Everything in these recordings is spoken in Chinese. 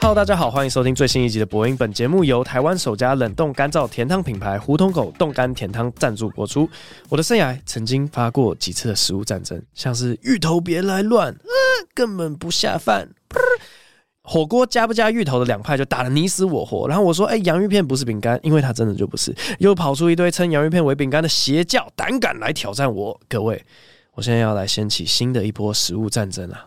Hello，大家好，欢迎收听最新一集的播音。本节目由台湾首家冷冻干燥甜汤品牌胡同口冻干甜汤赞助播出。我的生涯曾经发过几次的食物战争，像是芋头别来乱，根本不下饭；火锅加不加芋头的两派就打得你死我活。然后我说，哎，洋芋片不是饼干，因为它真的就不是。又跑出一堆称洋芋片为饼干的邪教，胆敢来挑战我。各位，我现在要来掀起新的一波食物战争啊！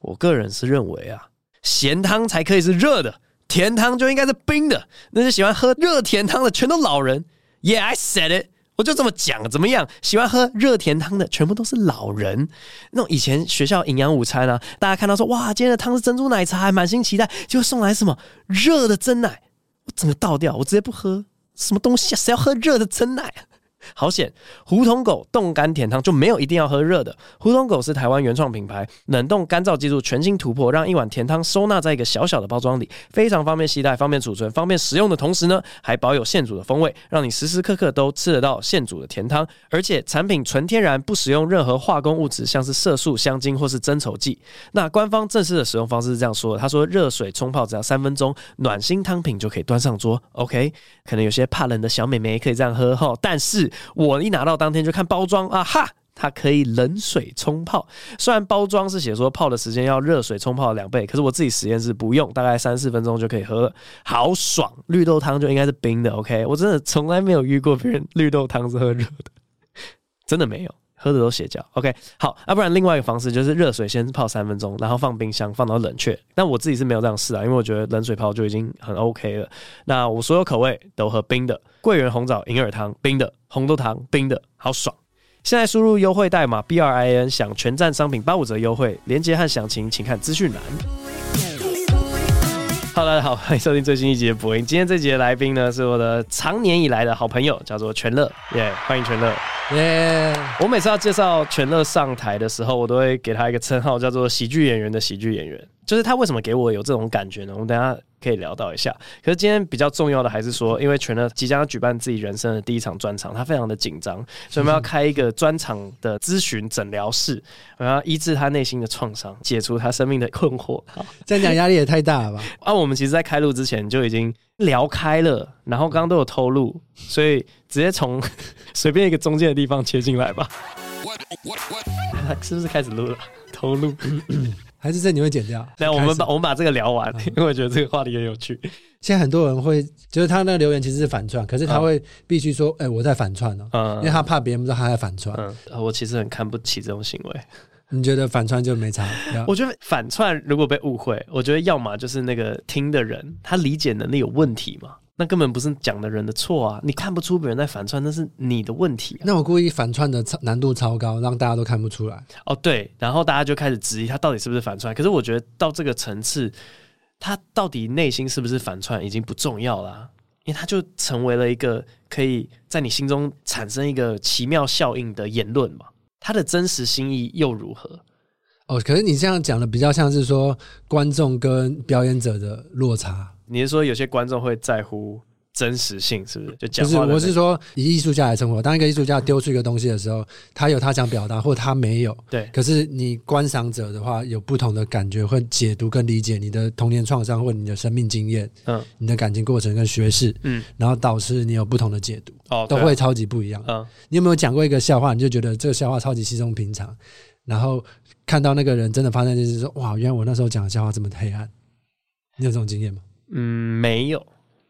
我个人是认为啊。咸汤才可以是热的，甜汤就应该是冰的。那些喜欢喝热甜汤的，全都老人。Yeah, I said it，我就这么讲，怎么样？喜欢喝热甜汤的，全部都是老人。那种以前学校营养午餐啊，大家看到说，哇，今天的汤是珍珠奶茶，还满心期待，就送来什么热的珍奶，我整个倒掉，我直接不喝。什么东西啊？谁要喝热的珍奶？好险！胡同狗冻干甜汤就没有一定要喝热的。胡同狗是台湾原创品牌，冷冻干燥技术全新突破，让一碗甜汤收纳在一个小小的包装里，非常方便携带、方便储存、方便食用的同时呢，还保有现煮的风味，让你时时刻刻都吃得到现煮的甜汤。而且产品纯天然，不使用任何化工物质，像是色素、香精或是增稠剂。那官方正式的使用方式是这样说的：他说，热水冲泡只要三分钟，暖心汤品就可以端上桌。OK，可能有些怕冷的小美眉可以这样喝哈，但是。我一拿到当天就看包装啊哈，它可以冷水冲泡。虽然包装是写说泡的时间要热水冲泡两倍，可是我自己实验室不用，大概三四分钟就可以喝了，好爽！绿豆汤就应该是冰的，OK？我真的从来没有遇过别人绿豆汤是喝热的，真的没有，喝的都邪教。OK，好，要、啊、不然另外一个方式就是热水先泡三分钟，然后放冰箱放到冷却。但我自己是没有这样试啊，因为我觉得冷水泡就已经很 OK 了。那我所有口味都喝冰的，桂圆红枣银耳汤冰的。红豆汤冰的好爽！现在输入优惠代码 B R I N，享全站商品八五折优惠，链接和详情请看资讯栏。Hello，大家好，欢迎收听最新一集的播音。今天这集的来宾呢，是我的常年以来的好朋友，叫做全乐，耶、yeah，欢迎全乐，耶、yeah！我每次要介绍全乐上台的时候，我都会给他一个称号，叫做喜剧演员的喜剧演员。就是他为什么给我有这种感觉呢？我们等一下可以聊到一下。可是今天比较重要的还是说，因为全乐即将要举办自己人生的第一场专场，他非常的紧张，所以我们要开一个专场的咨询诊疗室，我们要医治他内心的创伤，解除他生命的困惑。好，这样讲压力也太大了吧？啊，我们其实，在开录之前就已经聊开了，然后刚刚都有透露，所以直接从 随便一个中间的地方切进来吧。是不是开始录了？透露。还是这你会剪掉？那我们把我们把这个聊完，嗯，因为我觉得这个话题很有趣。现在很多人会，就是他那个留言其实是反串，可是他会必须说：“哎、我在反串哦。嗯”因为他怕别人不知道他在反串。嗯，我其实很看不起这种行为。你觉得反串就没差？我觉得反串如果被误会，我觉得要么就是那个听的人他理解能力有问题嘛。那根本不是讲的人的错啊！你看不出别人在反串，那是你的问题啊。那我故意反串的难度超高，让大家都看不出来。哦，对，然后大家就开始质疑他到底是不是反串。可是我觉得到这个层次，他到底内心是不是反串已经不重要啦啊，因为他就成为了一个可以在你心中产生一个奇妙效应的言论嘛。他的真实心意又如何？哦，可是你这样讲的比较像是说观众跟表演者的落差。你是说有些观众会在乎真实性，是不是？就讲话、不是，我是说以艺术家来生活。当一个艺术家丢出一个东西的时候，他有他想表达，或他没有。对。可是你观赏者的话，有不同的感觉，会解读跟理解你的童年创伤，或你的生命经验，嗯，你的感情过程跟学识，嗯，然后导致你有不同的解读，哦，都会超级不一样。嗯。你有没有讲过一个笑话？你就觉得这个笑话超级稀松平常，然后看到那个人真的发生就是说，哇，原来我那时候讲的笑话这么黑暗。你有这种经验吗？嗯，没有，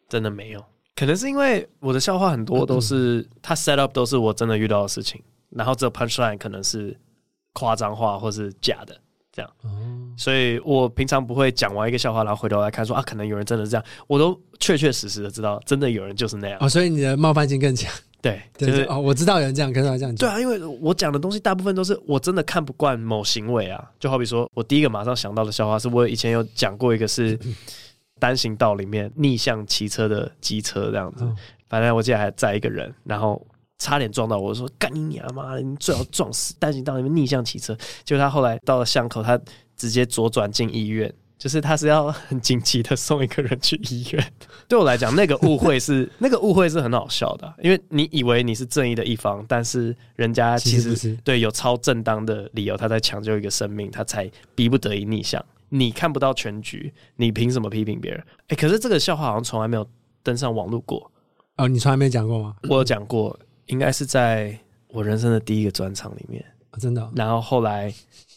真的没有。可能是因为我的笑话很多都是他 set up 都是我真的遇到的事情，然后这 punchline 可能是夸张化或是假的这样。哦，所以我平常不会讲完一个笑话，然后回头来看说啊，可能有人真的是这样，我都确确实实的知道，真的有人就是那样。哦，所以你的冒犯性更强。对，就是哦，我知道有人这样跟他这样讲。对啊，因为我讲的东西大部分都是我真的看不惯某行为啊，就好比说我第一个马上想到的笑话是我以前有讲过一个是。单行道里面逆向骑车的机车这样子，反正我记得还载一个人，然后差点撞到我，说干你娘妈，你最好撞死！单行道里面逆向骑车，结果他后来到了巷口，他直接左转进医院，就是他是要很紧急的送一个人去医院。对我来讲，那个误会是那个误会是很好笑的，因为你以为你是正义的一方，但是人家其实对有超正当的理由，他在抢救一个生命，他才逼不得已逆向。你看不到全局，你凭什么批评别人？哎，可是这个笑话好像从来没有登上网络过。哦，你从来没讲过吗？我有讲过，应该是在我人生的第一个专场里面。哦、真的、哦。然后后来，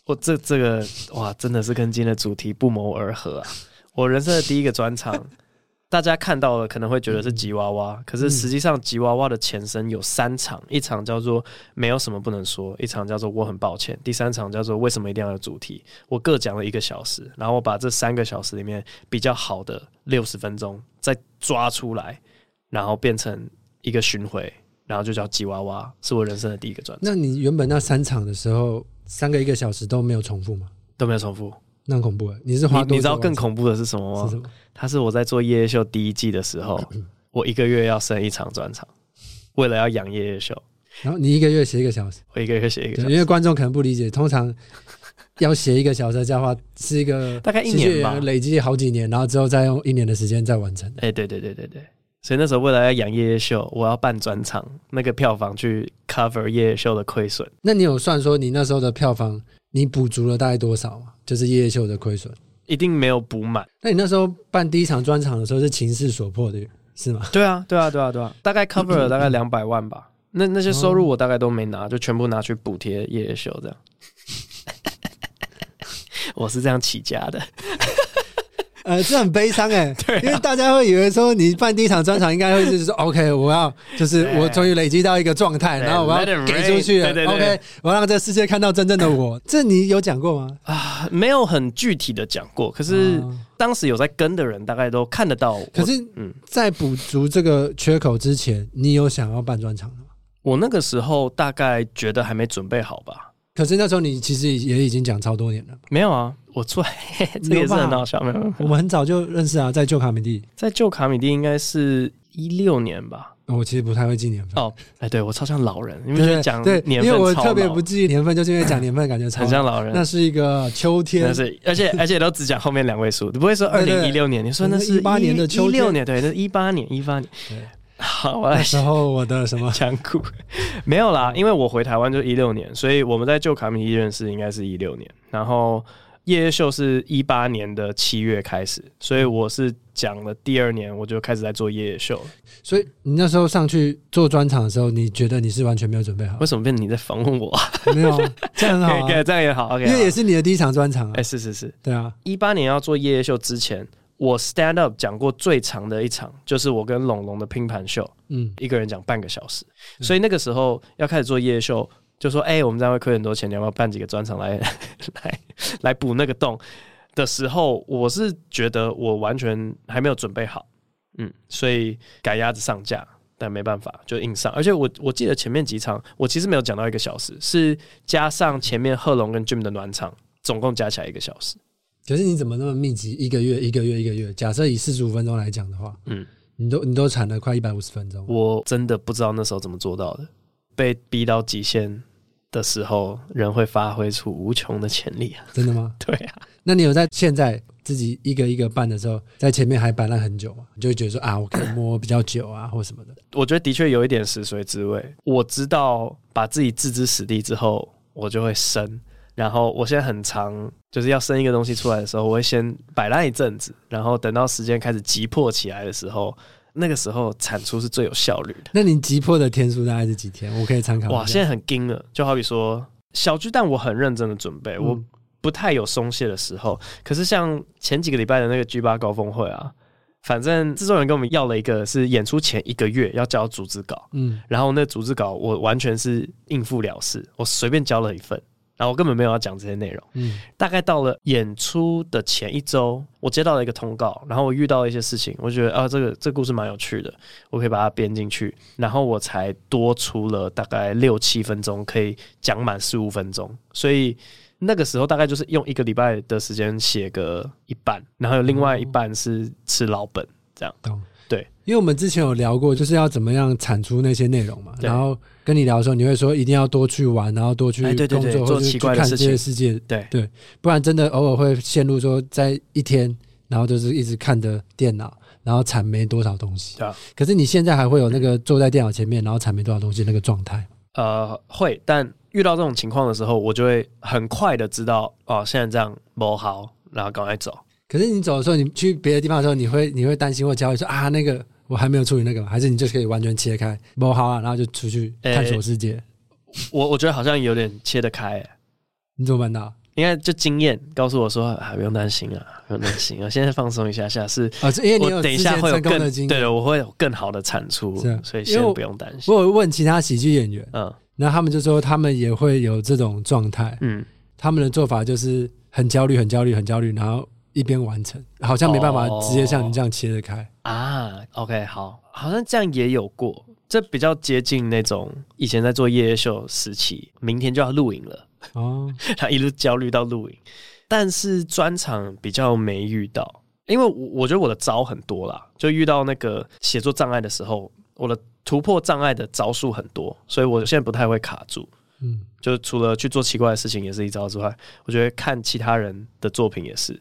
我这这个哇，真的是跟今天的主题不谋而合啊！我人生的第一个专场。大家看到了可能会觉得是吉娃娃，可是实际上吉娃娃的前身有三场，一场叫做没有什么不能说，一场叫做我很抱歉，第三场叫做为什么一定要有主题。我各讲了一个小时，然后我把这三个小时里面比较好的六十分钟再抓出来，然后变成一个巡回，然后就叫吉娃娃，是我人生的第一个专辑。那你原本那三场的时候，三个一个小时都没有重复吗？都没有重复。那很恐怖，你是花多？你知道更恐怖的是什么吗？是什么？他是我在做夜夜秀第一季的时候，我一个月要生一场专场，为了要养夜夜秀。然后你一个月写一个小时，我一个月写一个小时，因为观众可能不理解，通常要写一个小时的话是一个 大概一年吧，累积好几年，然后之后再用一年的时间再完成。哎、欸，对对对对对，所以那时候为了要养夜夜秀，我要办专场，那个票房去 cover 夜夜秀的亏损。那你有算说你那时候的票房？你补足了大概多少吗？就是夜夜秀的亏损，一定没有补满。那你那时候办第一场专场的时候是情势所迫的，是吗？对啊，对啊，对啊，对啊，大概 cover 了大概两百万吧。那那些收入我大概都没拿，就全部拿去补贴夜夜秀这样。我是这样起家的。呃，这很悲伤哎，对啊，因为大家会以为说你办第一场专场应该会是说 OK，我要就是我终于累积到一个状态，然后我要给出去了，OK，我要让这世界看到真正的我。这你有讲过吗？啊，没有很具体的讲过，可是当时有在跟的人大概都看得到。可是，嗯，在补足这个缺口之前，你有想要办专场吗？我那个时候大概觉得还没准备好吧。可是那时候你其实也已经讲超多年了。没有啊，我错，这个也是很好笑。没有，没有，我们很早就认识啊，在旧卡米蒂，在旧卡米蒂应该是一六年吧。我其实不太会记年份。哦，哎，对我超像老人，因为讲对年份，因为我特别不记年份，就是因为讲年份感觉很像老人。那是一个秋天，那是而且而且都只讲后面两位数，你不会说二零一六年，你说那是一八年的秋六年，对，那是一八年，一八年。对。好，我来那时候我的什么仓库没有啦，因为我回台湾就一六年，所以我们在旧卡米蒂认识应该是一六年，然后夜夜秀是一八年的七月开始，所以我是讲了第二年我就开始在做夜夜秀。所以你那时候上去做专场的时候，你觉得你是完全没有准备好？为什么变成你在访问我？没有，这样很好，这样也好，OK，因为也是你的第一场专场啊。哎，是是是，对啊，一八年要做夜夜秀之前。我 stand up 讲过最长的一场，就是我跟龙龙的拼盘秀，嗯，一个人讲半个小时，嗯、所以那个时候要开始做夜秀，就说，哎、欸，我们这样会亏很多钱，你要不要办几个专场来 来来补那个洞？的时候，我是觉得我完全还没有准备好，嗯，所以赶鸭子上架，但没办法就硬上，而且我我记得前面几场我其实没有讲到一个小时，是加上前面贺龙跟 Jim 的暖场，总共加起来一个小时。可是你怎么那么密集？一个月一个月一个月，假设以四十五分钟来讲的话，嗯，你都你都产了快一百五十分钟。我真的不知道那时候怎么做到的。被逼到极限的时候，人会发挥出无穷的潜力啊！真的吗？对啊。那你有在现在自己一个一个办的时候，在前面还摆烂很久吗？你就会觉得说啊，我可以摸比较久啊，或什么的。我觉得的确有一点食髓知味。我知道把自己置之死地之后，我就会生。然后我现在很长就是要生一个东西出来的时候，我会先摆烂一阵子，然后等到时间开始急迫起来的时候，那个时候产出是最有效率的。那你急迫的天数大概是几天？我可以参考。哇，现在很紧了，就好比说小巨蛋，我很认真的准备，我不太有松懈的时候。嗯、可是像前几个礼拜的那个 G 八高峰会啊，反正制作人跟我们要了一个是演出前一个月要交组织稿，嗯，然后那组织稿我完全是应付了事，我随便交了一份。然后我根本没有要讲这些内容。嗯，大概到了演出的前一周，我接到了一个通告，然后我遇到了一些事情，我觉得啊，这个这个故事蛮有趣的，我可以把它编进去，然后我才多出了大概六七分钟，可以讲满十五分钟。所以那个时候大概就是用一个礼拜的时间写个一半，然后有另外一半是吃老本这样。懂。对，因为我们之前有聊过，就是要怎么样产出那些内容嘛。然后跟你聊的时候，你会说一定要多去玩，然后多去工作，或者去看这些世界。对对，不然真的偶尔会陷入说，在一天，然后就是一直看着电脑，然后产没多少东西。对。可是你现在还会有那个坐在电脑前面，然后产没多少东西那个状态？呃，会。但遇到这种情况的时候，我就会很快的知道，哦，现在这样不好。然后赶快走。可是你走的时候，你去别的地方的时候，你会你会担心或焦虑说啊，那个我还没有处理那个，还是你就可以完全切开，不好啊，然后就出去探索世界。欸、我我觉得好像有点切得开、欸，你怎么办到？应该就经验告诉我说啊，不用担心啊，不用担心啊，现在放松一下下是啊，因为你有等一下会有更对的，我会有更好的产出，所以先不用担心。我有问其他喜剧演员，嗯，然后他们就说他们也会有这种状态，嗯，他们的做法就是很焦虑，很焦虑，很焦虑，然后一边完成，好像没办法直接像你这样切得开、哦、啊。OK，好，好像这样也有过，这比较接近那种以前在做夜夜秀时期，明天就要录影了。哦，他一路焦虑到录影，但是专场比较没遇到，因为我我觉得我的招很多啦，就遇到那个写作障碍的时候，我的突破障碍的招数很多，所以我现在不太会卡住。嗯，就除了去做奇怪的事情也是一招之外，我觉得看其他人的作品也是，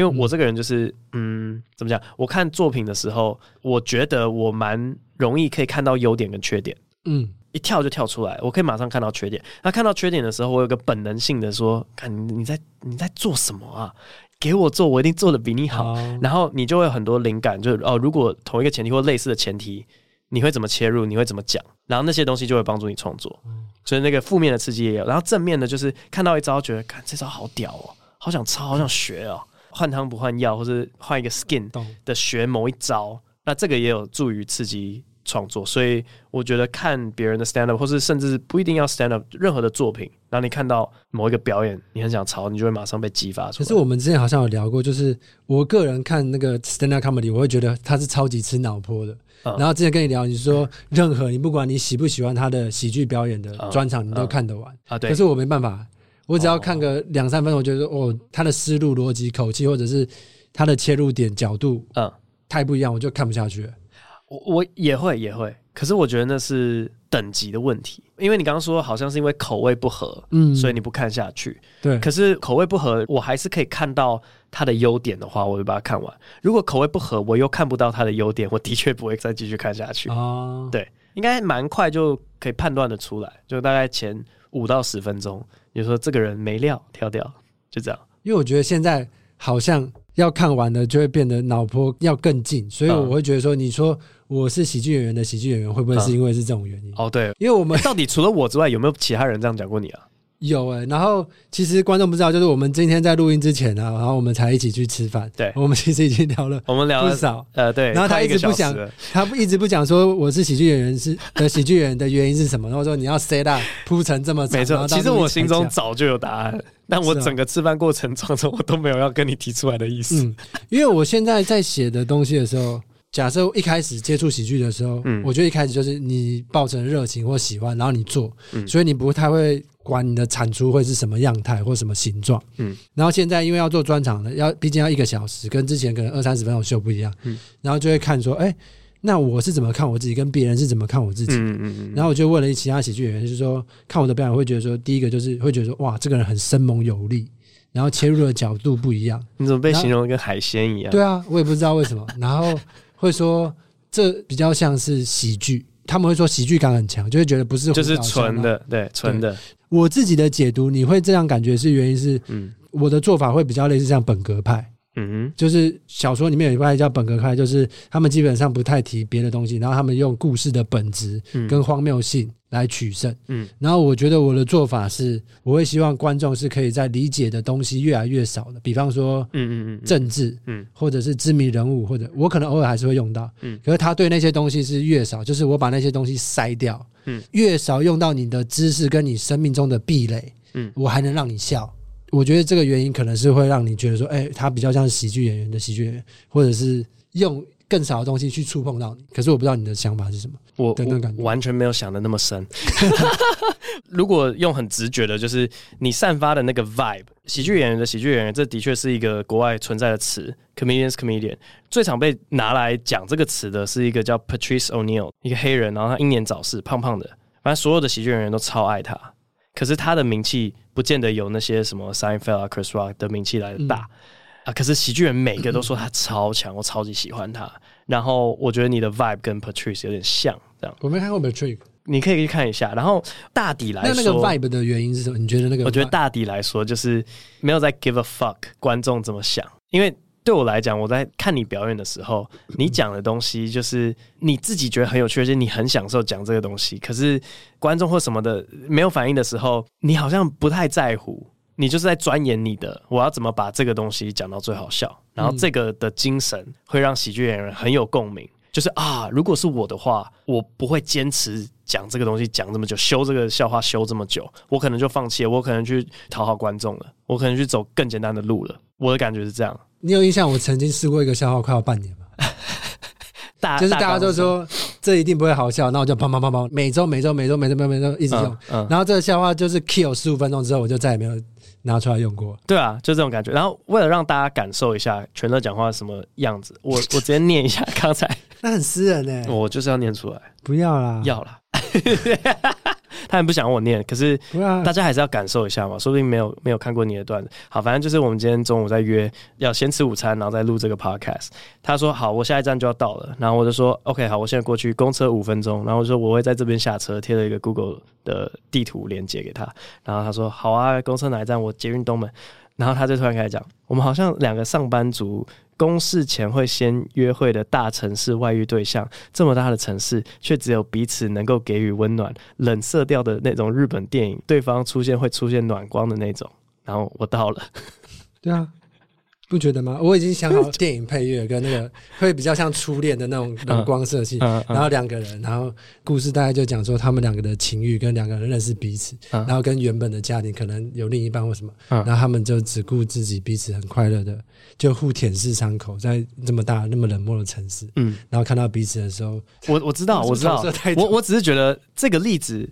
因为我这个人就是嗯，怎么讲？我看作品的时候，我觉得我蛮容易可以看到优点跟缺点。嗯。一跳就跳出来，我可以马上看到缺点。那看到缺点的时候，我有个本能性的说：“看你你在你在做什么啊？给我做，我一定做得比你好。哦”然后你就会有很多灵感，就是哦，如果同一个前提或类似的前提，你会怎么切入？你会怎么讲？然后那些东西就会帮助你创作。所以那个负面的刺激也有，然后正面的就是看到一招，觉得看这招好屌哦，好想抄，好想学哦，换汤不换药，或是换一个 skin 的学某一招，那这个也有助于刺激。创作，所以我觉得看别人的 stand up，或是甚至不一定要 stand up，任何的作品，然后你看到某一个表演，你很想抄，你就会马上被激发出来。可是我们之前好像有聊过，就是我个人看那个 stand up comedy，我会觉得他是超级吃脑波的。嗯、然后之前跟你聊，你说任何你不管你喜不喜欢他的喜剧表演的专场，你都看得完、嗯嗯、啊？对。可是我没办法，我只要看个两三分钟，我觉得哦，他的思路、逻辑、口气，或者是他的切入点、角度，嗯，太不一样，我就看不下去了。我我也会也会，可是我觉得那是等级的问题，因为你刚刚说好像是因为口味不合，嗯，所以你不看下去。对，可是口味不合，我还是可以看到他的优点的话，我会把它看完。如果口味不合，我又看不到他的优点，我的确不会再继续看下去。哦，对，应该蛮快就可以判断的出来，就大概前五到十分钟，你说这个人没料，跳掉，就这样。因为我觉得现在好像要看完了，就会变得脑波要更近，所以我会觉得说，你说。我是喜剧演员的喜剧演员，会不会是因为是这种原因？嗯、哦，对，因为我们到底除了我之外，有没有其他人这样讲过你啊？有哎、欸，然后其实观众不知道，就是我们今天在录音之前啊，然后我们才一起去吃饭。对，我们其实已经聊了，我们聊了不少。呃，对。然后他一直不想，他一直不讲说我是喜剧演员是的喜剧演员的原因是什么？然后说你要 set up 铺成这么长，没错。其实我心中早就有答案，但我整个吃饭过程当中，我都没有要跟你提出来的意思。嗯，因为我现在在写的东西的时候。假设一开始接触喜剧的时候，嗯，我觉得一开始就是你抱着热情或喜欢，然后你做，嗯，所以你不太会管你的产出会是什么样态或什么形状，嗯，然后现在因为要做专场的，要毕竟要一个小时，跟之前可能二三十分钟秀不一样，嗯，然后就会看说，哎，那我是怎么看我自己，跟别人是怎么看我自己，嗯嗯嗯，然后我就问了其他喜剧演员，就是说看我的表演会觉得说，第一个就是会觉得说，哇，这个人很生猛有力，然后切入的角度不一样，你怎么被形容跟海鲜一样？对啊，我也不知道为什么，然后。会说这比较像是喜剧，他们会说喜剧感很强，就会觉得不是就是纯的，对纯的。我自己的解读，你会这样感觉是原因是，嗯，我的做法会比较类似像本格派。嗯哼，就是小说里面有一派叫本格派，就是他们基本上不太提别的东西，然后他们用故事的本质跟荒谬性来取胜。嗯，然后我觉得我的做法是，我会希望观众是可以在理解的东西越来越少的，比方说，嗯嗯嗯，政治，嗯，或者是知名人物，或者我可能偶尔还是会用到，嗯，可是他对那些东西是越少，就是我把那些东西筛掉，嗯，越少用到你的知识跟你生命中的壁垒，嗯，我还能让你笑。我觉得这个原因可能是会让你觉得说，哎，他比较像是喜剧演员的喜剧演员，或者是用更少的东西去触碰到你。可是我不知道你的想法是什么，我我完全没有想的那么深。如果用很直觉的，就是你散发的那个 vibe，喜剧演员的喜剧演员，这的确是一个国外存在的词，comedians comedian。最常被拿来讲这个词的是一个叫 Patrice O'Neal，一个黑人，然后他英年早逝，胖胖的，反正所有的喜剧演员都超爱他。可是他的名气不见得有那些什么 Seinfeld 啊、Chris Rock 的名气来的大、嗯、啊。可是喜剧人每个都说他超强，我超级喜欢他。然后我觉得你的 vibe 跟 Patrice 有点像，这样。我没看过 Patrice，你可以去看一下。然后大抵来说，那那个 vibe 的原因是什么？你觉得那个？我觉得大抵来说就是没有在 give a fuck 观众怎么想，因为对我来讲，我在看你表演的时候，你讲的东西就是你自己觉得很有趣，而且你很享受讲这个东西。可是观众或什么的没有反应的时候，你好像不太在乎。你就是在钻研你的，我要怎么把这个东西讲到最好笑，然后这个的精神会让喜剧演员很有共鸣。就是啊，如果是我的话，我不会坚持讲这个东西讲这么久，修这个笑话修这么久，我可能就放弃了，我可能去讨好观众了，我可能去走更简单的路了。我的感觉是这样。你有印象？我曾经试过一个笑话，快要半年吧。大就是大家都说这一定不会好笑，那我就砰砰砰砰，每周每周每周每周每周一直用。嗯嗯、然后这个笑话就是 kill 十五分钟之后，我就再也没有。拿出来用过，对啊，就这种感觉。然后为了让大家感受一下全乐讲话什么样子，我 我直接念一下刚才，那很私人呢。我就是要念出来，不要啦，要啦。他很不想我念，可是大家还是要感受一下嘛，说不定没有没有看过你的段子。好，反正就是我们今天中午在约，要先吃午餐，然后再录这个 podcast。他说好，我下一站就要到了，然后我就说 OK，好，我现在过去，公车五分钟。然后我就说我会在这边下车，贴了一个 Google 的地图连接给他。然后他说好啊，公车哪一站？我捷运东门。然后他就突然开始讲，我们好像两个上班族。公事前会先约会的大城市外遇对象，这么大的城市，却只有彼此能够给予温暖。冷色调的那种日本电影，对方出现会出现暖光的那种。然后我到了，对啊。不觉得吗？我已经想好 电影配乐跟那个会比较像初恋的那种冷光色系，然后两个人，然后故事大概就讲说他们两个的情欲跟两个人认识彼此，然后跟原本的家庭可能有另一半或什么，然后他们就只顾自己，彼此很快乐的就互舔舐伤口，在这么大那么冷漠的城市，嗯，然后看到彼此的时候，我我知道我知道，我我只是觉得这个例子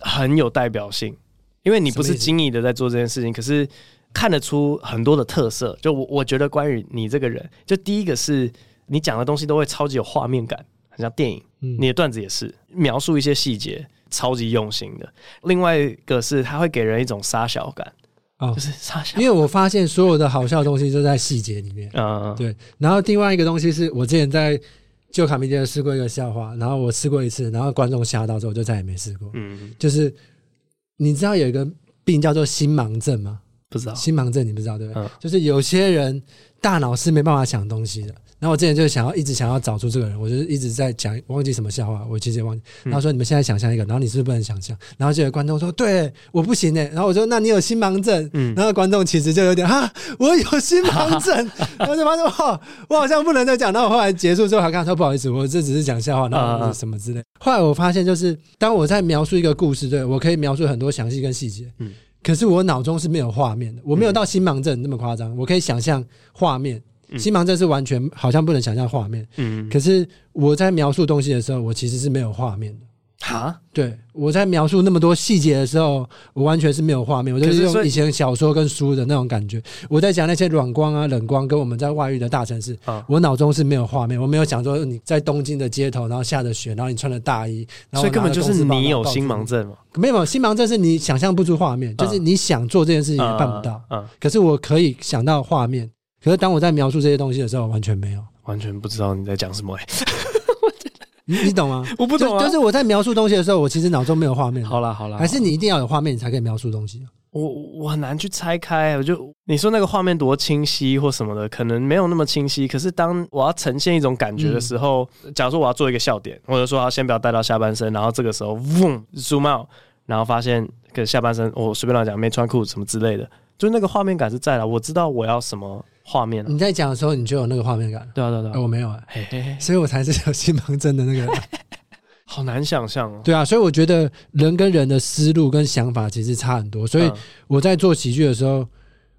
很有代表性，因为你不是轻易的在做这件事情，可是。看得出很多的特色，就我我觉得关于你这个人，就第一个是你讲的东西都会超级有画面感，很像电影。嗯，你的段子也是描述一些细节，超级用心的。另外一个是它会给人一种杀小感，哦，就是杀小。因为我发现所有的好笑的东西都在细节里面。嗯，对。然后另外一个东西是我之前在旧卡米店试过一个笑话，然后我试过一次，然后观众吓到之后，我就再也没试过。嗯，就是你知道有一个病叫做心盲症吗？不知道心盲症，你不知道对不对？嗯、就是有些人大脑是没办法想东西的。然后我之前就想要一直想要找出这个人，我就一直在讲，忘记什么笑话，我其实也忘记。然后说你们现在想象一个，然后你是不是不能想象？然后就有观众说对我不行哎。然后我说那你有心盲症？嗯、然后观众其实就有点哈，我有心盲症。然后就发现哇，我好像不能再讲。然后我后来结束之后还跟他说不好意思，我这只是讲笑话，然后什么之类。后来我发现就是当我在描述一个故事，对我可以描述很多详细跟细节。嗯。可是我脑中是没有画面的，我没有到心盲症那么夸张，我可以想象画面。心盲症是完全好像不能想象画面。嗯，可是我在描述东西的时候，我其实是没有画面的。哈，对，我在描述那么多细节的时候，我完全是没有画面，我就是用以前小说跟书的那种感觉。我在讲那些软光啊、冷光，跟我们在外遇的大城市，我脑中是没有画面，我没有想说你在东京的街头，然后下着雪，然后你穿着大衣，然后所以根本就是你有心盲症吗？没有，心盲症是你想象不出画面，就是你想做这件事情也办不到。嗯，可是我可以想到画面，可是当我在描述这些东西的时候，完全没有，完全不知道你在讲什么。你你懂吗？我不懂啊。就是我在描述东西的时候，我其实脑中没有画面。好啦好啦，还是你一定要有画面，你才可以描述东西。我我很难去拆开。我就你说那个画面多清晰或什么的，可能没有那么清晰。可是当我要呈现一种感觉的时候，嗯、假如说我要做一个笑点，或者说要先不要带到下半身，然后这个时候嗡 zoom out，然后发现跟下半身我随便乱讲没穿裤子什么之类的，就那个画面感是在了。我知道我要什么。画面，你在讲的时候，你就有那个画面感。对啊，对啊，我没有啊，所以我才是有心盲症的那个。好难想象哦。对啊，所以我觉得人跟人的思路跟想法其实差很多。所以我在做喜剧的时候，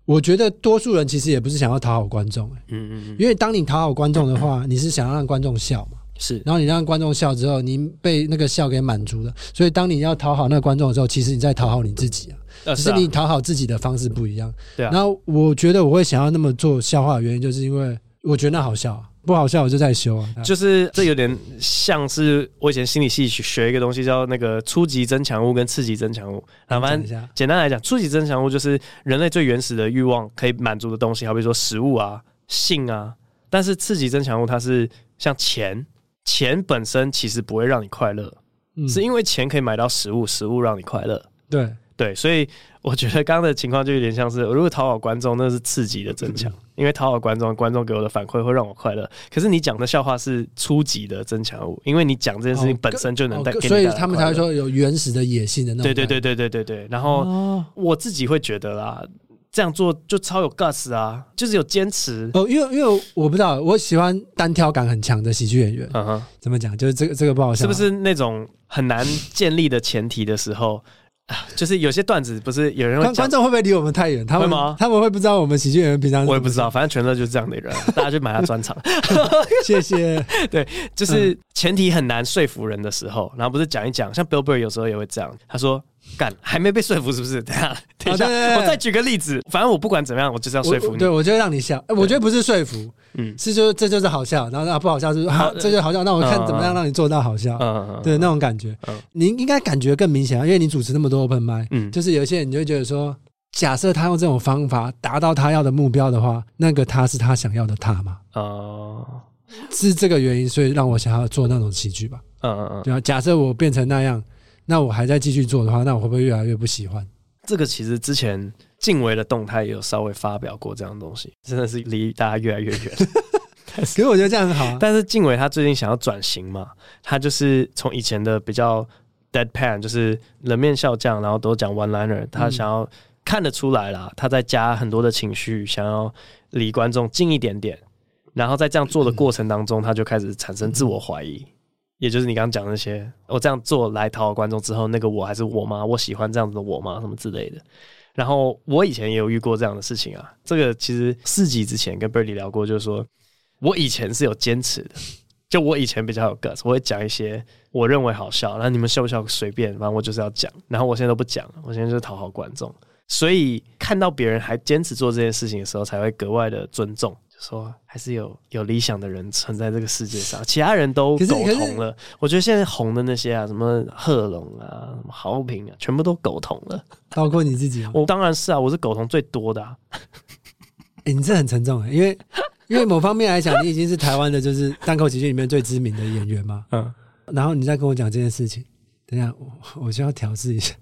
我觉得多数人其实也不是想要讨好观众。嗯嗯嗯。因为当你讨好观众的话，你是想要让观众笑嘛。是。然后你让观众笑之后，你被那个笑给满足了。所以当你要讨好那个观众的时候，其实你在讨好你自己啊。只是你讨好自己的方式不一样，对啊。然后我觉得我会想要那么做笑话的原因，就是因为我觉得那好笑，不好笑我就在修啊。就是这有点像是我以前心理系学一个东西，叫那个初级增强物跟次级增强物。那反正简单来讲，初级增强物就是人类最原始的欲望可以满足的东西，好比说食物啊、性啊。但是次级增强物它是像钱，钱本身其实不会让你快乐。嗯、是因为钱可以买到食物，食物让你快乐。对对，所以我觉得刚刚的情况就有点像是，如果讨好观众，那是刺激的增强，嗯、因为讨好观众，观众给我的反馈会让我快乐。可是你讲的笑话是初级的增强物，因为你讲这件事情本身就能带所以他们才会说有原始的野性的那种。对对对对对对对。然后我自己会觉得啦。这样做就超有 guts 啊，就是有坚持哦。因为因为我不知道，我喜欢单挑感很强的喜剧演员。嗯哼，怎么讲？就是这个这个不好笑，是不是那种很难建立的前提的时候？就是有些段子不是有人会观众会不会离我们太远？他们吗？他们会不知道我们喜剧演员平常？我也不知道，反正全乐就是这样的人，大家就买他专场。谢谢。对，就是前提很难说服人的时候，然后不是讲一讲，像 Bill Burr 有时候也会这样，他说。干还没被说服是不是？等下，等一下，我再举个例子。反正我不管怎么样，我就是要说服你。对，我就会让你笑。我觉得不是说服，嗯，是就这就是好笑。然后啊不好笑是好，这就好笑。那我看怎么样让你做到好笑。嗯，对，那种感觉，你应该感觉更明显啊，因为你主持那么多 open mic，嗯，就是有些人你就会觉得说，假设他用这种方法达到他要的目标的话，那个他是他想要的他嘛？哦，是这个原因，所以让我想要做那种喜剧吧。嗯嗯嗯，对啊，假设我变成那样。那我还在继续做的话，那我会不会越来越不喜欢？这个其实之前静伟的动态也有稍微发表过这样的东西，真的是离大家越来越远。可是我觉得这样很好啊。但是静伟他最近想要转型嘛，他就是从以前的比较 deadpan，就是冷面笑匠，然后都讲 one liner，他想要看得出来啦，他在加很多的情绪，想要离观众近一点点。然后在这样做的过程当中，他就开始产生自我怀疑。也就是你刚刚讲那些，我这样做来讨好观众之后，那个我还是我吗？我喜欢这样子的我吗？什么之类的。然后我以前也有遇过这样的事情啊。这个其实四集之前跟 Birdy 聊过，就是说我以前是有坚持的，就我以前比较有 guts，我会讲一些我认为好笑，然后你们笑不笑随便，反正我就是要讲。然后我现在都不讲了，我现在就是讨好观众。所以看到别人还坚持做这件事情的时候，才会格外的尊重。说还是有有理想的人存在这个世界上，其他人都苟同了。我觉得现在红的那些啊，什么贺龙啊、什么豪平啊，全部都苟同了，包括你自己。我当然是啊，我是苟同最多的、啊。哎、欸，你这很沉重啊，因为因为某方面来讲，你已经是台湾的，就是单口喜剧里面最知名的演员嘛。嗯。然后你再跟我讲这件事情，等一下我我就要调试一下。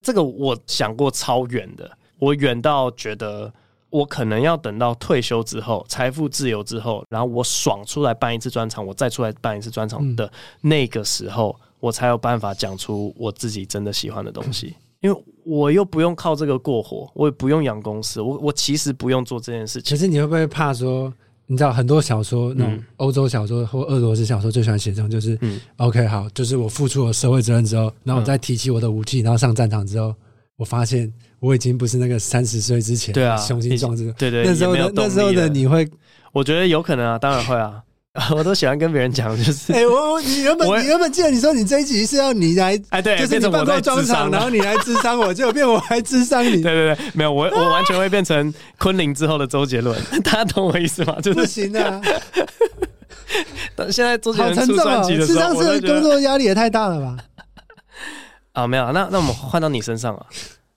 这个我想过超远的，我远到觉得。我可能要等到退休之后，财富自由之后，然后我爽出来办一次专场，我再出来办一次专场的那个时候，嗯、我才有办法讲出我自己真的喜欢的东西。因为我又不用靠这个过活，我也不用养公司，我我其实不用做这件事情。其实你会不会怕说，你知道很多小说，那种欧洲小说或俄罗斯小说最喜欢写这种，就是嗯，OK，好，就是我付出了社会责任之后，然后我再提起我的武器，然后上战场之后，我发现。我已经不是那个三十岁之前对啊雄心壮志，对对，那时候的那时候的你会，我觉得有可能啊，当然会啊，我都喜欢跟别人讲，就是。哎，我我你原本你原本记得你说你这一集是要你来哎对，就是你办过专场，然后你来智商我，结果变我来智商你，对对对，没有我我完全会变成昆凌之后的周杰伦，大家懂我意思吗？就是不行啊，现在周杰伦出专辑的时候，咨商是工作压力也太大了吧？啊，没有，那那我们换到你身上啊。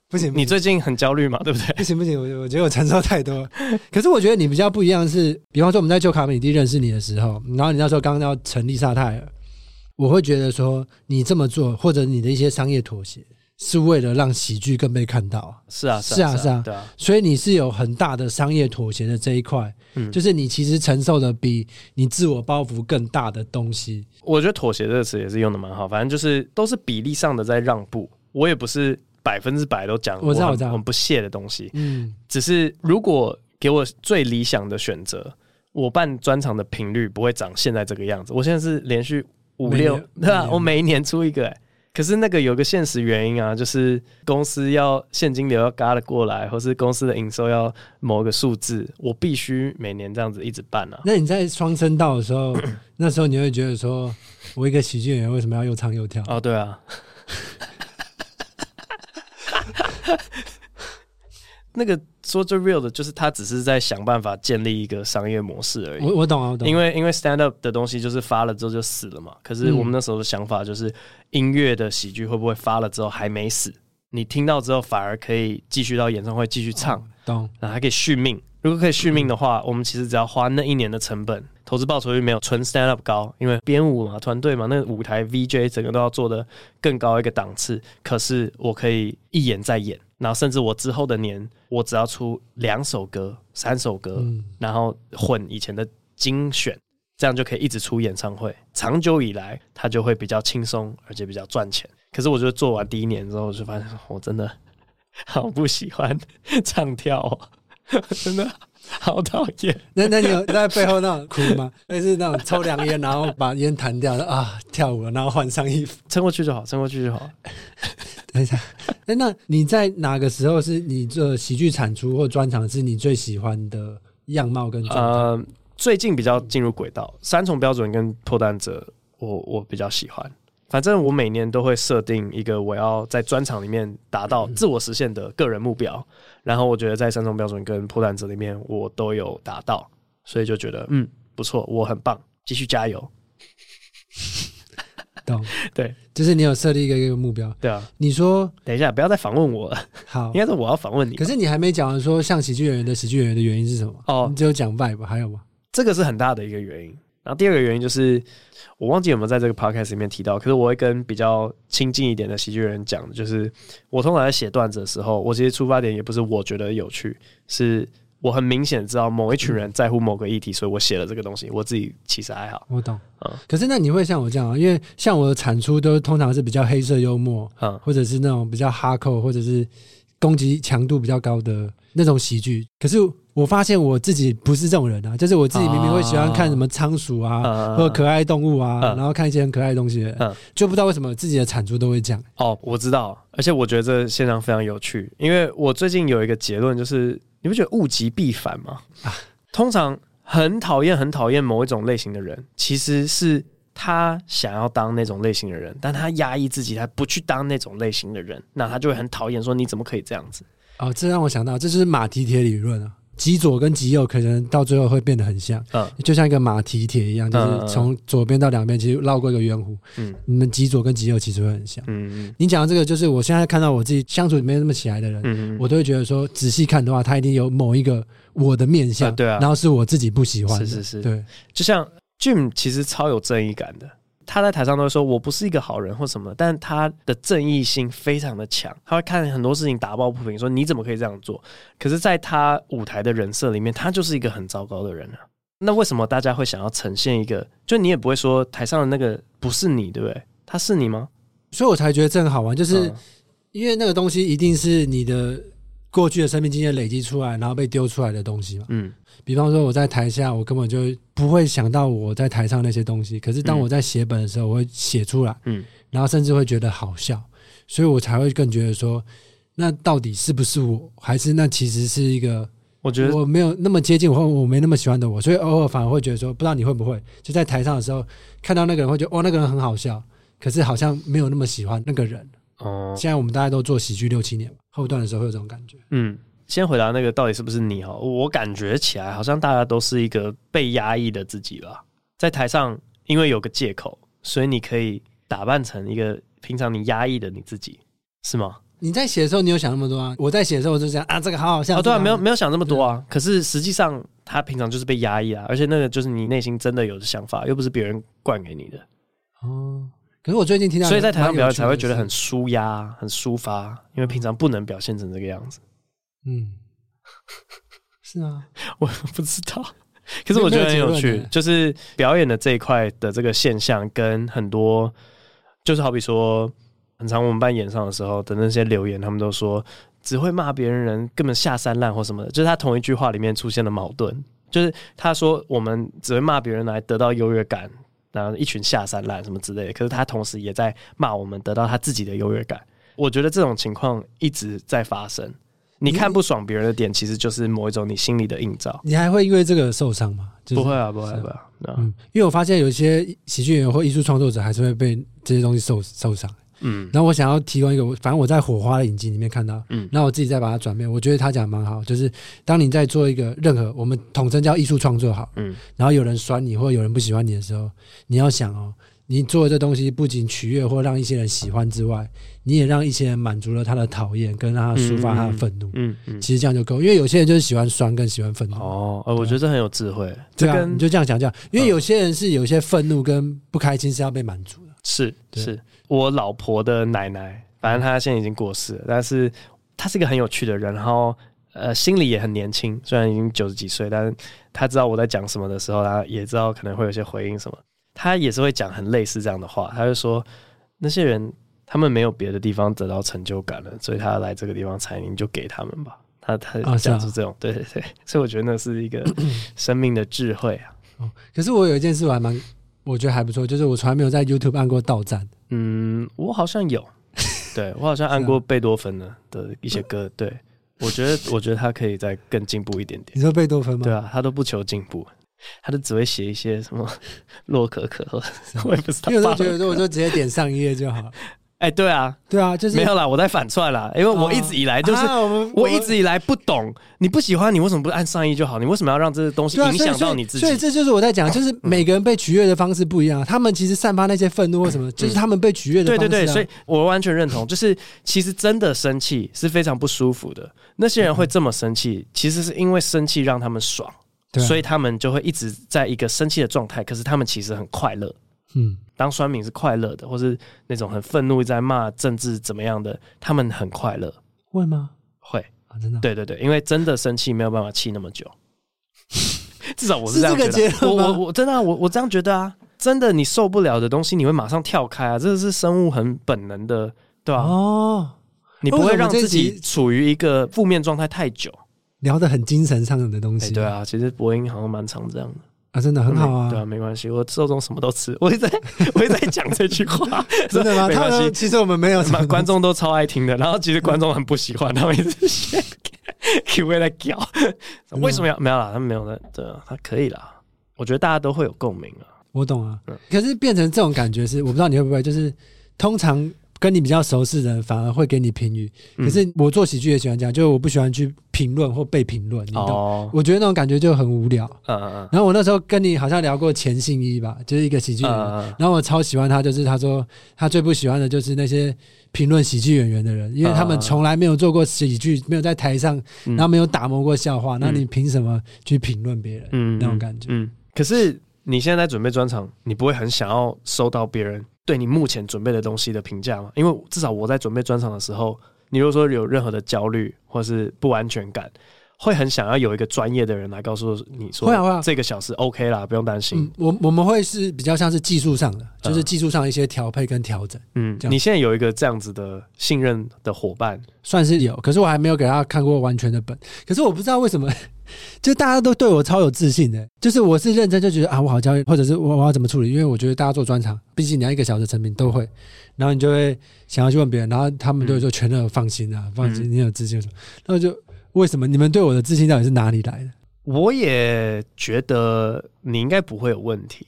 不行，你最近很焦虑嘛？对不对？不行不行，我我觉得我承受太多。可是我觉得你比较不一样的是，比方说我们在旧卡米蒂认识你的时候，然后你那时候刚刚要成立萨泰尔，我会觉得说你这么做，或者你的一些商业妥协，是为了让喜剧更被看到。是啊，是啊，是啊，对啊。所以你是有很大的商业妥协的这一块，嗯，就是你其实承受的比你自我包袱更大的东西。我觉得妥协这个词也是用的蛮好，反正就是都是比例上的在让步。我也不是。百分之百都讲，我知道，我知道，很不屑的东西。嗯，只是如果给我最理想的选择，我办专场的频率不会长现在这个样子。我现在是连续五六，对吧？我每一年出一个，哎，可是那个有个现实原因啊，就是公司要现金流要嘎的过来，或是公司的营收要某个数字，我必须每年这样子一直办啊。那你在双声道的时候，那时候你会觉得说，我一个喜剧演员为什么要又唱又跳？哦，对啊。那个说最 real 的，就是他只是在想办法建立一个商业模式而已。我我懂啊，我懂。因为因为 stand up 的东西就是发了之后就死了嘛。可是我们那时候的想法就是，音乐的喜剧会不会发了之后还没死？你听到之后反而可以继续到演唱会继续唱，懂？然后还可以续命。如果可以续命的话，我们其实只要花那一年的成本，投资报酬率没有纯 stand up 高，因为编舞嘛，团队嘛，那个舞台 VJ 整个都要做的更高一个档次。可是我可以一演再演，然后甚至我之后的年，我只要出两首歌、三首歌，嗯、然后混以前的精选，这样就可以一直出演唱会。长久以来，它就会比较轻松，而且比较赚钱。可是我觉得做完第一年之后，我就发现我真的 好不喜欢唱跳哦，真的。好讨厌！那那你有在背后那种哭吗？还是那种抽两烟，然后把烟弹掉了啊？跳舞，然后换上衣服，撑过去就好，撑过去就好。等一下，哎，那你在哪个时候是你这喜剧产出或专场是你最喜欢的样貌跟状态？呃，最近比较进入轨道，三重标准跟破蛋者，我我比较喜欢。反正我每年都会设定一个我要在专场里面达到自我实现的个人目标，然后我觉得在三重标准跟破蛋者里面我都有达到，所以就觉得嗯不错，我很棒，继续加油。懂？对，就是你有设立一个一个目标。对啊，你说等一下不要再访问我了，好，应该是我要访问你。可是你还没讲完说像喜剧演员的喜剧演员的原因是什么？哦，你只有讲 vibe 还有吗？这个是很大的一个原因。然后第二个原因就是，我忘记有没有在这个 podcast 里面提到，可是我会跟比较亲近一点的喜剧人讲，就是我通常在写段子的时候，我其实出发点也不是我觉得有趣，是我很明显知道某一群人在乎某个议题，所以我写了这个东西。我自己其实还好，我懂。嗯，可是那你会像我这样啊？因为像我的产出都通常是比较黑色幽默，嗯，或者是那种比较哈扣，或者是攻击强度比较高的那种喜剧，可是。我发现我自己不是这种人啊，就是我自己明明会喜欢看什么仓鼠啊，啊或可爱动物啊，啊然后看一些很可爱的东西，啊、就不知道为什么自己的产出都会这样。哦，我知道，而且我觉得这现象非常有趣，因为我最近有一个结论，就是你不觉得物极必反吗？啊，通常很讨厌、很讨厌某一种类型的人，其实是他想要当那种类型的人，但他压抑自己，他不去当那种类型的人，那他就会很讨厌，说你怎么可以这样子？哦，这让我想到，这就是马蹄铁理论啊。极左跟极右可能到最后会变得很像，嗯，就像一个马蹄铁一样，就是从左边到两边，其实绕过一个圆弧。嗯，你们极左跟极右其实会很像。嗯嗯。你讲的这个，就是我现在看到我自己相处没那么起来的人，嗯，我都会觉得说，仔细看的话，他一定有某一个我的面相，对啊，然后是我自己不喜欢的，是是是，对。就像 Jim 其实超有正义感的。他在台上都会说：“我不是一个好人或什么。”但他的正义心非常的强，他会看很多事情打抱不平，说：“你怎么可以这样做？”可是，在他舞台的人设里面，他就是一个很糟糕的人啊。那为什么大家会想要呈现一个？就你也不会说台上的那个不是你，对不对？他是你吗？所以我才觉得这个好玩，就是因为那个东西一定是你的过去的生命经验累积出来，然后被丢出来的东西嘛。嗯。比方说我在台下，我根本就不会想到我在台上那些东西。可是当我在写本的时候，我会写出来，嗯，然后甚至会觉得好笑，所以我才会更觉得说，那到底是不是我，还是那其实是一个，我觉得我没有那么接近，或我没那么喜欢的我，所以偶尔反而会觉得说，不知道你会不会就在台上的时候看到那个人，会觉得哦，那个人很好笑，可是好像没有那么喜欢那个人。哦，现在我们大家都做喜剧六七年，后段的时候会有这种感觉，嗯。先回答那个到底是不是你哈？我感觉起来好像大家都是一个被压抑的自己吧。在台上，因为有个借口，所以你可以打扮成一个平常你压抑的你自己，是吗？你在写的时候，你有想那么多啊？我在写的时候我就这样啊，这个好好笑。哦，对啊，没有没有想那么多啊。可是实际上，他平常就是被压抑啊，而且那个就是你内心真的有的想法，又不是别人灌给你的。哦，可是我最近听到，所以在台上表演才会觉得很舒压、很抒发，因为平常不能表现成这个样子。嗯，是啊，我不知道，可是我觉得很有趣，就是表演的这一块的这个现象，跟很多就是好比说，很常我们办演唱的时候的那些留言，他们都说只会骂别人人根本下三滥或什么的，就是他同一句话里面出现了矛盾，就是他说我们只会骂别人来得到优越感，然后一群下三滥什么之类的，可是他同时也在骂我们得到他自己的优越感。我觉得这种情况一直在发生。你看不爽别人的点，其实就是某一种你心里的映照。你还会因为这个受伤吗？不会啊，不会，不会。嗯，因为我发现有一些喜剧演员或艺术创作者还是会被这些东西受受伤。嗯，然后我想要提供一个，反正我在火花的影集里面看到，嗯，然后我自己再把它转变，我觉得他讲蛮好，就是当你在做一个任何我们统称叫艺术创作好，嗯，然后有人酸你或者有人不喜欢你的时候，你要想哦，你做的这东西不仅取悦或让一些人喜欢之外，你也让一些人满足了他的讨厌，跟让他抒发他的愤怒。嗯嗯，其实这样就够，因为有些人就是喜欢酸，更喜欢愤怒。哦，呃，我觉得这很有智慧。对啊，你就这样想这样，因为有些人是有些愤怒跟不开心是要被满足的。是是，我老婆的奶奶，反正她现在已经过世了，但是她是一个很有趣的人，然后呃，心里也很年轻，虽然已经九十几岁，但是她知道我在讲什么的时候，她也知道可能会有些回应什么。她也是会讲很类似这样的话，她就说那些人他们没有别的地方得到成就感了，所以他来这个地方采你就给他们吧。他他讲出这种，对对对，所以我觉得那是一个 生命的智慧啊。哦，可是我有一件事我还蛮我觉得还不错，就是我从来没有在 YouTube 按过到赞。嗯，我好像有，对我好像按过贝多芬的的一些歌。对，我觉得 我觉得他可以再更进步一点点。你说贝多芬吗？对啊，他都不求进步。他都只会写一些什么洛可可，我也不知道。因为我都觉得说，我就直接点上一页就好。哎，对啊，对啊，就是没有啦，我在反串啦，因为我一直以来就是，我一直以来不懂，你不喜欢，你为什么不按上衣就好？你为什么要让这些东西影响到你自己？所以这就是我在讲，就是每个人被取悦的方式不一样。他们其实散发那些愤怒或什么，就是他们被取悦的方式。对对对，所以我完全认同，就是其实真的生气是非常不舒服的。那些人会这么生气，其实是因为生气让他们爽。所以他们就会一直在一个生气的状态，可是他们其实很快乐。嗯，当酸民是快乐的，或是那种很愤怒在骂政治怎么样的，他们很快乐。会吗？会啊，真的。对对对，因为真的生气没有办法气那么久。至少我是这样觉得。我我我真的、啊、我我这样觉得啊，真的，你受不了的东西，你会马上跳开啊，这是生物很本能的，对吧、啊？哦，你不会让自己处于一个负面状态太久。聊得很精神上的东西，对啊，其实博音好像蛮常这样的啊，真的很好啊，对啊，没关系，我受众什么都吃，我也在，我也在讲这句话，真的吗？没关系，其实我们没有什么，观众都超爱听的，然后其实观众很不喜欢，他们一直写 Q A 来搞，为什么要没有啦？他们没有的，对啊，他可以啦，我觉得大家都会有共鸣啊，我懂啊，可是变成这种感觉是，我不知道你会不会，就是通常。跟你比较熟识的人反而会给你评语，可是我做喜剧也喜欢这样，就是我不喜欢去评论或被评论，你懂？哦、我觉得那种感觉就很无聊。嗯嗯。然后我那时候跟你好像聊过钱信一吧，就是一个喜剧演员。然后我超喜欢他，就是他说他最不喜欢的就是那些评论喜剧演员的人，因为他们从来没有做过喜剧，没有在台上，然后没有打磨过笑话，那你凭什么去评论别人？嗯，那种感觉。嗯。可是你现在在准备专场，你不会很想要收到别人对你目前准备的东西的评价吗？因为至少我在准备专场的时候，你如果说有任何的焦虑或是不安全感，会很想要有一个专业的人来告诉你说，会啊会啊，这个小时 OK 啦，不用担心。嗯、我我们会是比较像是技术上的，就是技术上一些调配跟调整。嗯，你现在有一个这样子的信任的伙伴，算是有，可是我还没有给他看过完全的本，可是我不知道为什么。就大家都对我超有自信的，就是我是认真就觉得啊，我好焦虑，或者是我我要怎么处理？因为我觉得大家做专场，毕竟你要一个小时成品都会，然后你就会想要去问别人，然后他们都会说全都放心啊，放心，你有自信什么？那就为什么你们对我的自信到底是哪里来的？我也觉得你应该不会有问题，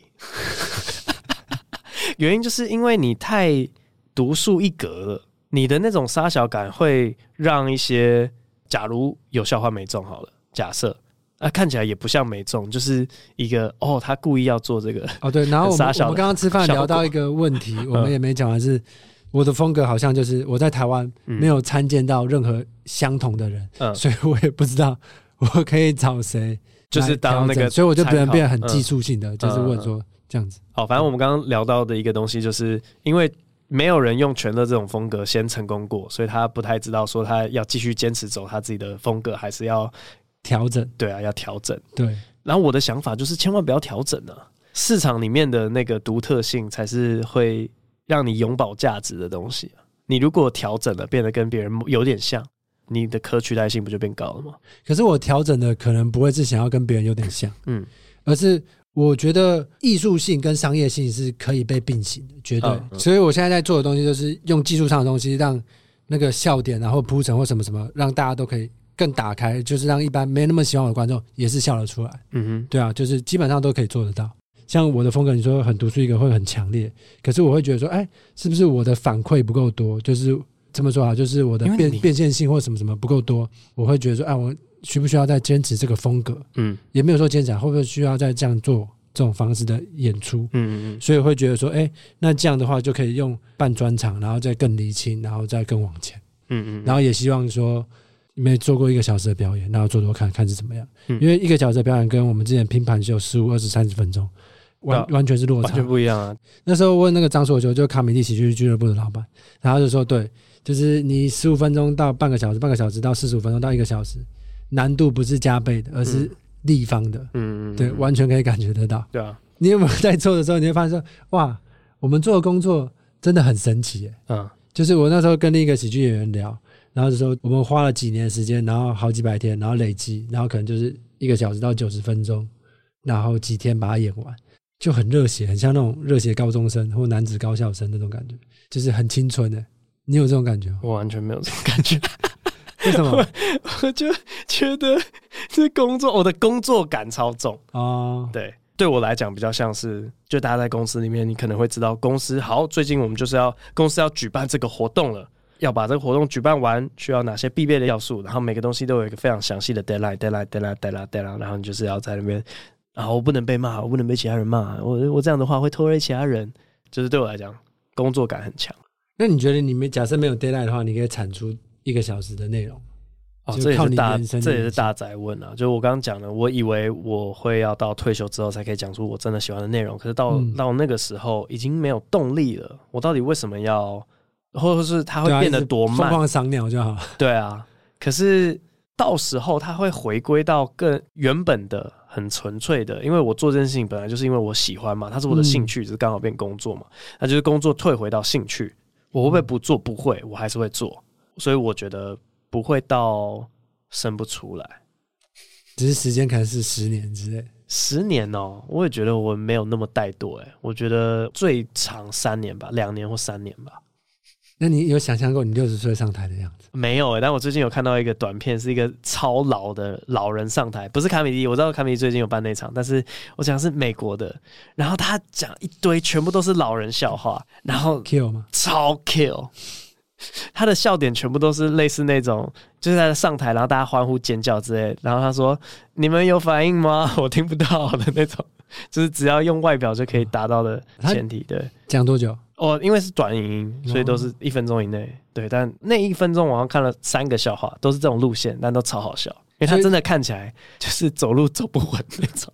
原因就是因为你太独树一格了，你的那种杀小感会让一些假如有笑话没中好了。假设啊，看起来也不像没中，就是一个哦，他故意要做这个哦，对。然后我们我们刚刚吃饭聊到一个问题，我们也没讲完是，我的风格好像就是我在台湾没有参见到任何相同的人，嗯，所以我也不知道我可以找谁，就是当那个，所以我就变得变得很技术性的，嗯、就是问说这样子。好，反正我们刚刚聊到的一个东西，就是因为没有人用全乐这种风格先成功过，所以他不太知道说他要继续坚持走他自己的风格，还是要。调整，对啊，要调整。对，然后我的想法就是，千万不要调整啊！市场里面的那个独特性，才是会让你永保价值的东西啊。你如果调整了，变得跟别人有点像，你的可取代性不就变高了吗？可是我调整的可能不会是想要跟别人有点像，嗯，而是我觉得艺术性跟商业性是可以被并行的，绝对。嗯嗯。所以我现在在做的东西，就是用技术上的东西，让那个笑点，然后铺陈或什么什么，让大家都可以。更打开，就是让一般没那么喜欢我的观众也是笑得出来。嗯哼，对啊，就是基本上都可以做得到。像我的风格，你说很独树一格会很强烈，可是我会觉得说，哎，是不是我的反馈不够多？就是这么说啊，就是我的变变现性或什么什么不够多，我会觉得说，哎，我需不需要再坚持这个风格？嗯，也没有说坚持，会不会需要再这样做这种方式的演出，嗯嗯嗯，所以会觉得说，哎、欸，那这样的话就可以用办专场，然后再更厘清，然后再更往前，嗯嗯，然后也希望说，没做过一个小时的表演，然后做做看看是怎么样，嗯、因为一个小时的表演跟我们之前拼盘秀十五、二十、三十分钟，完完全是落差，完全不一样啊。那时候问那个张所求，就卡米蒂喜剧俱乐部的老板，然后就说，对，就是你十五分钟到半个小时，半个小时到四十五分钟到一个小时，难度不是加倍的，而是立方的，嗯嗯，对，完全可以感觉得到，对啊。你有没有在做的时候，你会发现说，哇，我们做的工作真的很神奇耶。嗯，就是我那时候跟另一个喜剧演员聊，然后就说我们花了几年时间，然后好几百天，然后累积，然后可能就是一个小时到九十分钟，然后几天把它演完，就很热血，很像那种热血高中生或男子高校生那种感觉，就是很青春的。你有这种感觉吗？我完全没有这种感觉。为什么？我，我就觉得这工作，我的工作感超重啊。哦、对。对我来讲，比较像是，就大家在公司里面，你可能会知道，公司好，最近我们就是要公司要举办这个活动了，要把这个活动举办完，需要哪些必备的要素，然后每个东西都有一个非常详细的 deadline，deadline，deadline，deadline，deadline，然后你就是要在那边，然后我不能被骂，我不能被其他人骂，我我这样的话会拖累其他人，就是对我来讲，工作感很强。那你觉得你们假设没有 deadline 的话，你可以产出一个小时的内容？哦，这也是大，这也是大宅问啊！就我刚刚讲的，我以为我会要到退休之后才可以讲出我真的喜欢的内容，可是到、嗯、到那个时候已经没有动力了。我到底为什么要，或者是它会变得多慢？疯狂赏鸟就好。对啊，可是到时候它会回归到更原本的、很纯粹的，因为我做这件事情本来就是因为我喜欢嘛，它是我的兴趣，只是刚好变工作嘛。那就是工作退回到兴趣，我会不会不做？不会，我还是会做。所以我觉得。不会到生不出来，只是时间可能是十年之类。十年哦，我也觉得我没有那么怠惰哎，我觉得最长三年吧，两年或三年吧。那你有想象过你六十岁上台的样子？没有哎，但我最近有看到一个短片，是一个超老的老人上台，不是卡米蒂，我知道卡米蒂最近有办那场，但是我讲是美国的，然后他讲一堆全部都是老人笑话，然后 kill 吗？超 kill。他的笑点全部都是类似那种，就是在上台，然后大家欢呼尖叫之类。然后他说：“你们有反应吗？我听不到的那种，就是只要用外表就可以达到的前提。”对，讲多久？哦，因为是短影音，所以都是一分钟以内。对，但那一分钟我好像看了三个笑话，都是这种路线，但都超好笑，因为他真的看起来就是走路走不稳那种，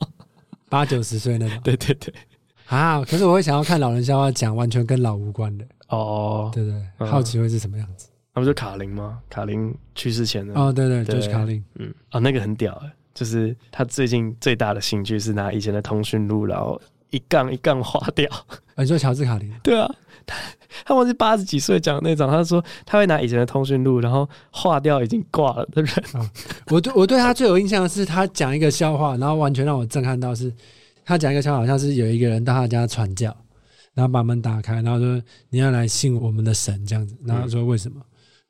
八九十岁那种。对对对。啊！可是我会想要看老人笑话，讲完全跟老无关的。哦，对对，好奇会是什么样子？那不是卡林吗？卡林去世前的哦，对对，就是卡林。嗯，啊，那个很屌哎，就是他最近最大的兴趣是拿以前的通讯录，然后一杠一杠划掉。你说乔治卡林？对啊，他他忘记八十几岁讲的那种，他说他会拿以前的通讯录，然后划掉已经挂了的人。我对我对他最有印象的是他讲一个笑话，然后完全让我震撼到是，他讲一个笑话，好像是有一个人到他家传教。然后把门打开，然后说你要来信我们的神这样子，然后说为什么？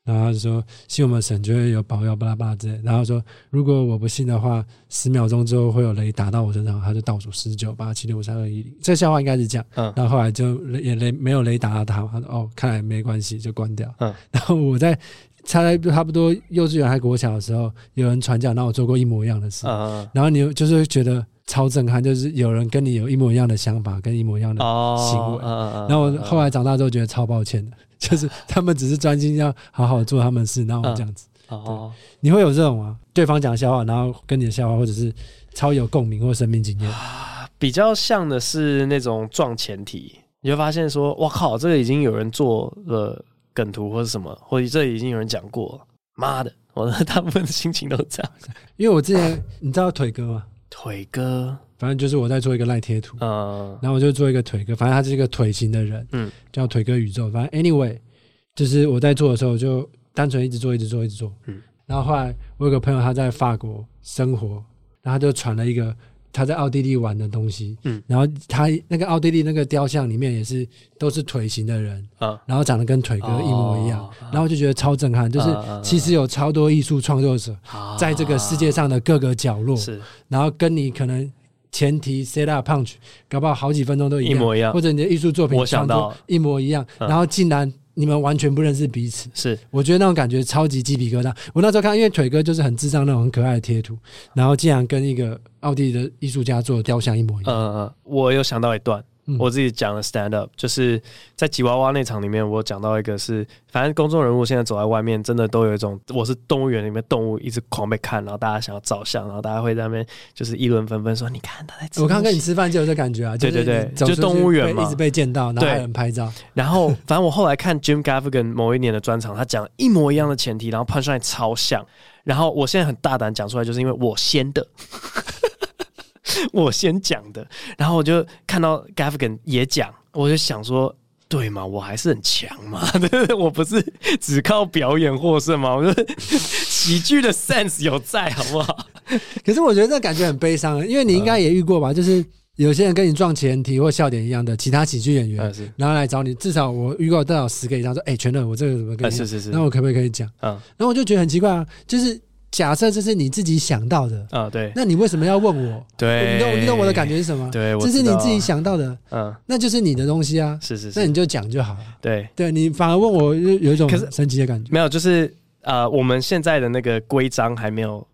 然后他就说信我们神就会有保佑巴拉巴拉之类。然后说如果我不信的话，十秒钟之后会有雷打到我身上，他就倒数十九八七六五三二一零。这个笑话应该是这样。嗯。然后后来就也雷没有雷打到他，他说哦，看来没关系，就关掉。嗯。然后我在差在差不多幼稚园还国小的时候，有人传教，然后我做过一模一样的事。嗯。然后你就是觉得。超震撼，就是有人跟你有一模一样的想法，跟一模一样的行为。然后我后来长大之后觉得超抱歉的，就是他们只是专心要好好做他们的事，然后这样子。哦，你会有这种吗？对方讲笑话，然后跟你的笑话，或者是超有共鸣或生命经验。比较像的是那种撞前提，你就发现说，哇靠，这个已经有人做了梗图或者什么，或者这已经有人讲过了。妈的，我的 大部分的心情都是这样。因为我之前你知道腿哥吗？腿哥，反正就是我在做一个赖贴图，嗯，然后我就做一个腿哥，反正他是一个腿型的人，嗯，叫腿哥宇宙。反正 anyway，就是我在做的时候就单纯一直做，一直做，一直做，嗯。然后后来我有个朋友他在法国生活，然后他就传了一个。他在奥地利玩的东西，嗯，然后他那个奥地利那个雕像里面也是都是腿型的人，啊，然后长得跟腿哥一模一样，然后就觉得超震撼，就是其实有超多艺术创作者在这个世界上的各个角落，是，然后跟你可能前提 set up punch，搞不好好几分钟都一模一样，或者你的艺术作品我想到。一模一样，然后竟然你们完全不认识彼此。是，我觉得那种感觉超级鸡皮疙瘩。我那时候看，因为腿哥就是很智障那种很可爱的贴图，然后竟然跟一个奥地利的艺术家做的雕像一模一样。嗯嗯，我有想到一段。我自己讲的 stand up，就是在吉娃娃那场里面，我讲到一个是，反正公众人物现在走在外面，真的都有一种，我是动物园里面动物，一直狂被看，然后大家想要照相，然后大家会在那边就是议论纷纷，说你看他在吃。我刚跟你吃饭就有这感觉啊，对对对，就动物园嘛，一直被见到，然后还有人拍照。然后反正我后来看 Jim Gaffigan 某一年的专场，他讲一模一样的前提，然后 punchline 超像，然后我现在很大胆讲出来，就是因为我先的。我先讲的，然后我就看到 Gaffigan 也讲，我就想说，对嘛，我还是很强嘛，对不对？我不是只靠表演获胜嘛，我觉得 喜剧的 sense 有在，好不好？可是我觉得这感觉很悲伤，因为你应该也遇过吧？嗯、就是有些人跟你撞前提或笑点一样的其他喜剧演员，嗯、然后来找你，至少我遇过至少十个以上，说，哎，全乐，我这个怎么跟你？是是是，那我可不可以可以讲？嗯，然后我就觉得很奇怪啊，就是。假设这是你自己想到的啊，对，那你为什么要问我？对，你懂你懂我的感觉是什么？对，这是你自己想到的，嗯，那就是你的东西啊，是是是，那你就讲就好了。对，对你反而问我有有一种神奇的感觉，没有，就是呃，我们现在的那个规章还没有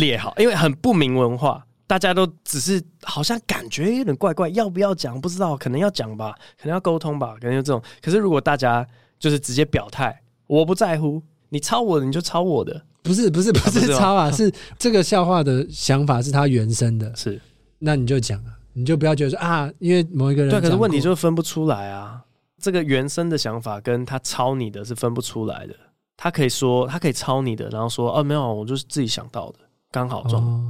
列好，因为很不明文化，大家都只是好像感觉有点怪怪，要不要讲不知道，可能要讲吧，可能要沟通吧，可能就这种。可是如果大家就是直接表态，我不在乎，你抄我的你就抄我的。不是不是不是抄啊，是这个笑话的想法是他原生的，是，那你就讲啊，你就不要觉得说啊，因为某一个人对，可是问题就是分不出来啊，这个原生的想法跟他抄你的是分不出来的，他可以说他可以抄你的，然后说哦没有，我就是自己想到的，刚好撞。哦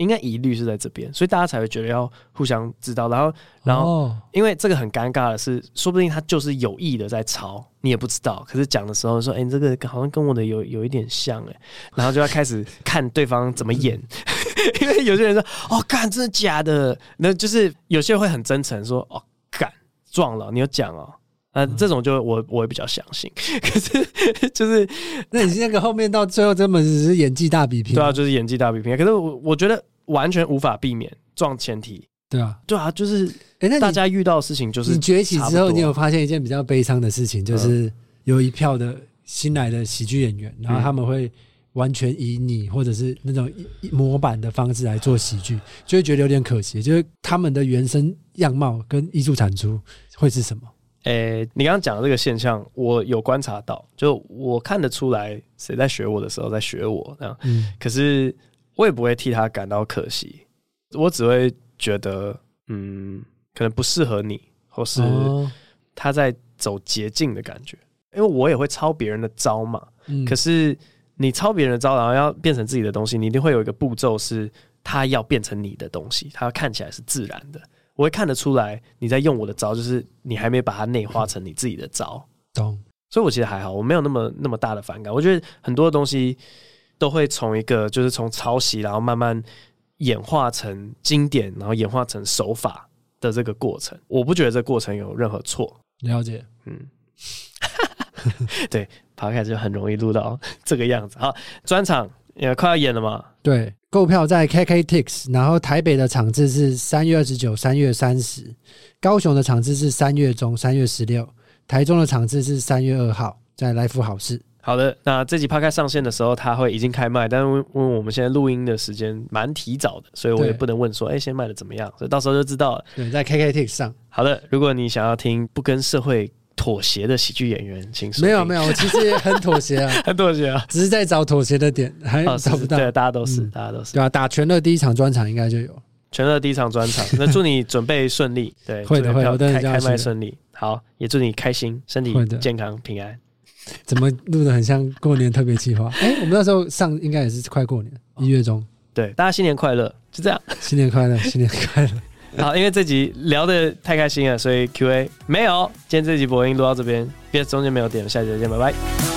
应该疑虑是在这边，所以大家才会觉得要互相知道。然后，然后，因为这个很尴尬的是，说不定他就是有意的在抄，你也不知道。可是讲的时候说，哎、欸，这个好像跟我的有有一点像，哎，然后就要开始看对方怎么演。因为有些人说，哦，干，真的假的？那就是有些人会很真诚说，哦，干，撞了，你有讲哦。呃，这种就我我也比较相信，可是就是，那你那个后面到最后根本只是演技大比拼，对啊，就是演技大比拼。可是我我觉得完全无法避免撞前提，对啊，对啊，就是，哎，那大家遇到的事情就是你崛起之后，你有发现一件比较悲伤的事情，就是有一票的新来的喜剧演员，然后他们会完全以你或者是那种模板的方式来做喜剧，就会觉得有点可惜，就是他们的原生样貌跟艺术产出会是什么？诶、欸，你刚刚讲的这个现象，我有观察到，就我看得出来，谁在学我的时候在学我这样。嗯，可是我也不会替他感到可惜，我只会觉得，嗯，可能不适合你，或是他在走捷径的感觉。因为我也会抄别人的招嘛。嗯，可是你抄别人的招，然后要变成自己的东西，你一定会有一个步骤，是他要变成你的东西，他要看起来是自然的。我会看得出来你在用我的招，就是你还没把它内化成你自己的招。懂，所以我其实还好，我没有那么那么大的反感。我觉得很多东西都会从一个就是从抄袭，然后慢慢演化成经典，然后演化成手法的这个过程。我不觉得这个过程有任何错。了解，嗯，对，爬开就很容易录到这个样子。好，专场也快要演了嘛？对。购票在 KKTIX，然后台北的场次是三月二十九、三月三十，高雄的场次是三月中、三月十六，台中的场次是三月二号，在来福好事。好的，那这集 Podcast 上线的时候，他会已经开卖，但是因为我们现在录音的时间蛮提早的，所以我也不能问说，哎，先卖的怎么样？所以到时候就知道了。对，在 KKTIX 上。好的，如果你想要听不跟社会妥协的喜剧演员，请说。没有没有，我其实也很妥协啊，很妥协啊，只是在找妥协的点，还找不到。对，大家都是，大家都是。对啊，打全乐第一场专场应该就有。全乐第一场专场，那祝你准备顺利。对，会的会的，开开麦顺利。好，也祝你开心，身体健康平安。怎么录的很像过年特别计划？哎，我们那时候上应该也是快过年，一月中。对，大家新年快乐，就这样。新年快乐，新年快乐。好，因为这集聊得太开心了，所以 Q&A 没有。今天这集播音录到这边，别中间没有点，下集再见，拜拜。